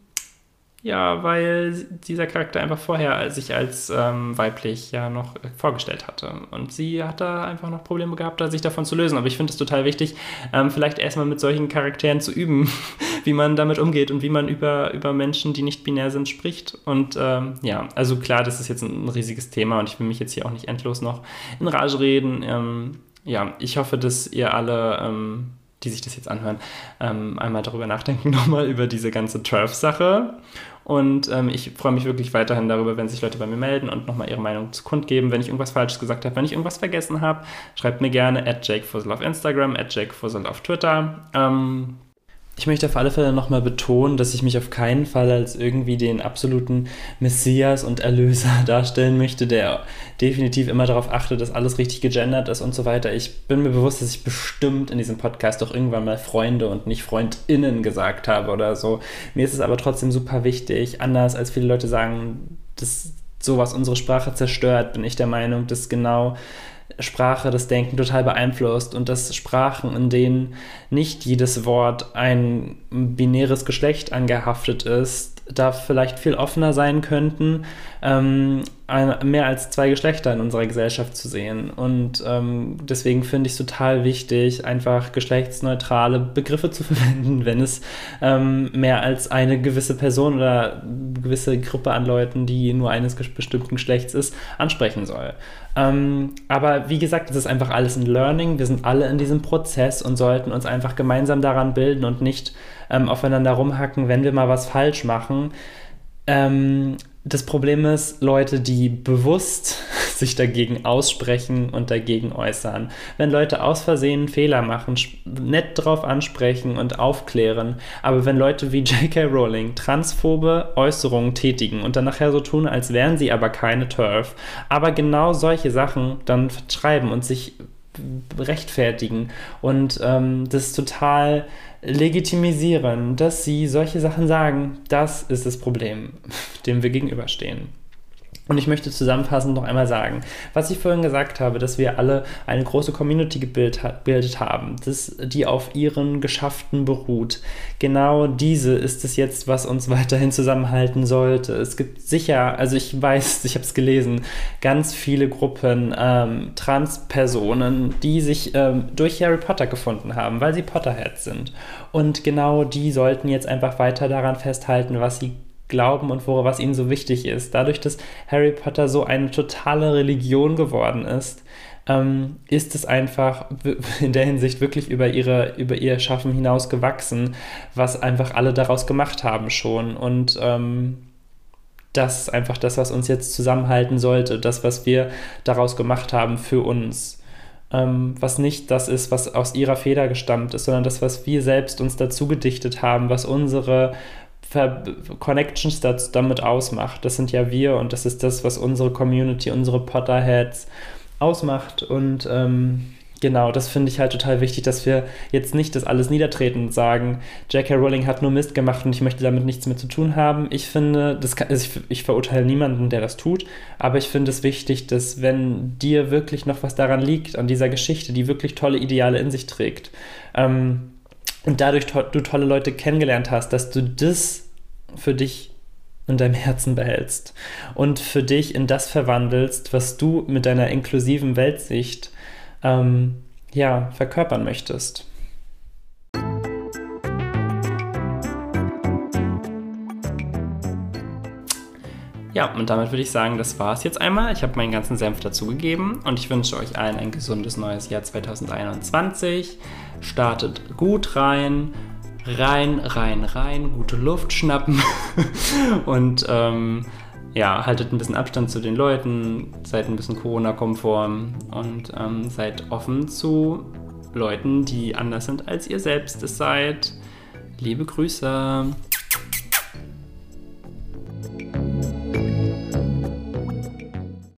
ja, weil dieser Charakter einfach vorher sich als ähm, weiblich ja noch vorgestellt hatte. Und sie hat da einfach noch Probleme gehabt, sich davon zu lösen. Aber ich finde es total wichtig, ähm, vielleicht erstmal mit solchen Charakteren zu üben, wie man damit umgeht und wie man über, über Menschen, die nicht binär sind, spricht. Und ähm, ja, also klar, das ist jetzt ein, ein, riesiges Thema und ich will mich jetzt hier auch nicht endlos noch in Rage reden. Ähm, ja, ich hoffe, dass ihr alle ähm, die sich das jetzt anhören, ähm, einmal darüber nachdenken, nochmal über diese ganze Turf-Sache und ähm, ich freue mich wirklich weiterhin darüber, wenn sich Leute bei mir melden und nochmal ihre Meinung zu kundgeben. Wenn ich irgendwas Falsches gesagt habe, wenn ich irgendwas vergessen habe, schreibt mir gerne at jakefussel auf Instagram, at jakefussel auf Twitter. Ähm, ich möchte auf alle Fälle nochmal betonen, dass ich mich auf keinen Fall als irgendwie den absoluten Messias und Erlöser darstellen möchte, der definitiv immer darauf achtet, dass alles richtig gegendert ist und so weiter. Ich bin mir bewusst, dass ich bestimmt in diesem Podcast doch irgendwann mal Freunde und nicht FreundInnen gesagt habe oder so. Mir ist es aber trotzdem super wichtig, anders als viele Leute sagen, dass sowas unsere Sprache zerstört, bin ich der Meinung, dass genau Sprache das Denken total beeinflusst und dass Sprachen, in denen nicht jedes Wort ein binäres Geschlecht angehaftet ist, da vielleicht viel offener sein könnten, ähm, mehr als zwei Geschlechter in unserer Gesellschaft zu sehen. Und ähm, deswegen finde ich es total wichtig, einfach geschlechtsneutrale Begriffe zu verwenden, wenn es ähm, mehr als eine gewisse Person oder gewisse Gruppe an Leuten, die nur eines bestimmten Geschlechts ist, ansprechen soll. Ähm, aber wie gesagt, es ist einfach alles ein Learning. Wir sind alle in diesem Prozess und sollten uns einfach gemeinsam daran bilden und nicht ähm, aufeinander rumhacken, wenn wir mal was falsch machen. Ähm, das Problem ist, Leute, die bewusst sich dagegen aussprechen und dagegen äußern. Wenn Leute aus Versehen Fehler machen, nett drauf ansprechen und aufklären, aber wenn Leute wie J.K. Rowling transphobe Äußerungen tätigen und dann nachher so tun, als wären sie aber keine Turf, aber genau solche Sachen dann schreiben und sich rechtfertigen und ähm, das total legitimisieren, dass sie solche Sachen sagen, das ist das Problem, dem wir gegenüberstehen. Und ich möchte zusammenfassend noch einmal sagen, was ich vorhin gesagt habe, dass wir alle eine große Community gebildet haben, das, die auf ihren Geschafften beruht. Genau diese ist es jetzt, was uns weiterhin zusammenhalten sollte. Es gibt sicher, also ich weiß, ich habe es gelesen, ganz viele Gruppen ähm, Transpersonen, die sich ähm, durch Harry Potter gefunden haben, weil sie Potterheads sind. Und genau die sollten jetzt einfach weiter daran festhalten, was sie glauben und woran was ihnen so wichtig ist. Dadurch, dass Harry Potter so eine totale Religion geworden ist, ähm, ist es einfach in der Hinsicht wirklich über, ihre, über ihr Schaffen hinaus gewachsen, was einfach alle daraus gemacht haben schon. Und ähm, das ist einfach das, was uns jetzt zusammenhalten sollte, das, was wir daraus gemacht haben für uns. Ähm, was nicht das ist, was aus ihrer Feder gestammt ist, sondern das, was wir selbst uns dazu gedichtet haben, was unsere Ver Connections das damit ausmacht. Das sind ja wir und das ist das, was unsere Community, unsere Potterheads ausmacht. Und ähm, genau, das finde ich halt total wichtig, dass wir jetzt nicht das alles niedertreten und sagen, J.K. Rowling hat nur Mist gemacht und ich möchte damit nichts mehr zu tun haben. Ich finde, das kann, also ich, ich verurteile niemanden, der das tut, aber ich finde es wichtig, dass wenn dir wirklich noch was daran liegt, an dieser Geschichte, die wirklich tolle Ideale in sich trägt, ähm, und dadurch to du tolle Leute kennengelernt hast, dass du das für dich in deinem Herzen behältst und für dich in das verwandelst, was du mit deiner inklusiven Weltsicht ähm, ja, verkörpern möchtest. Ja, und damit würde ich sagen, das war es jetzt einmal. Ich habe meinen ganzen Senf dazugegeben und ich wünsche euch allen ein gesundes neues Jahr 2021. Startet gut rein, rein, rein, rein, gute Luft schnappen und ähm, ja, haltet ein bisschen Abstand zu den Leuten, seid ein bisschen Corona-konform und ähm, seid offen zu Leuten, die anders sind als ihr selbst es seid. Liebe Grüße.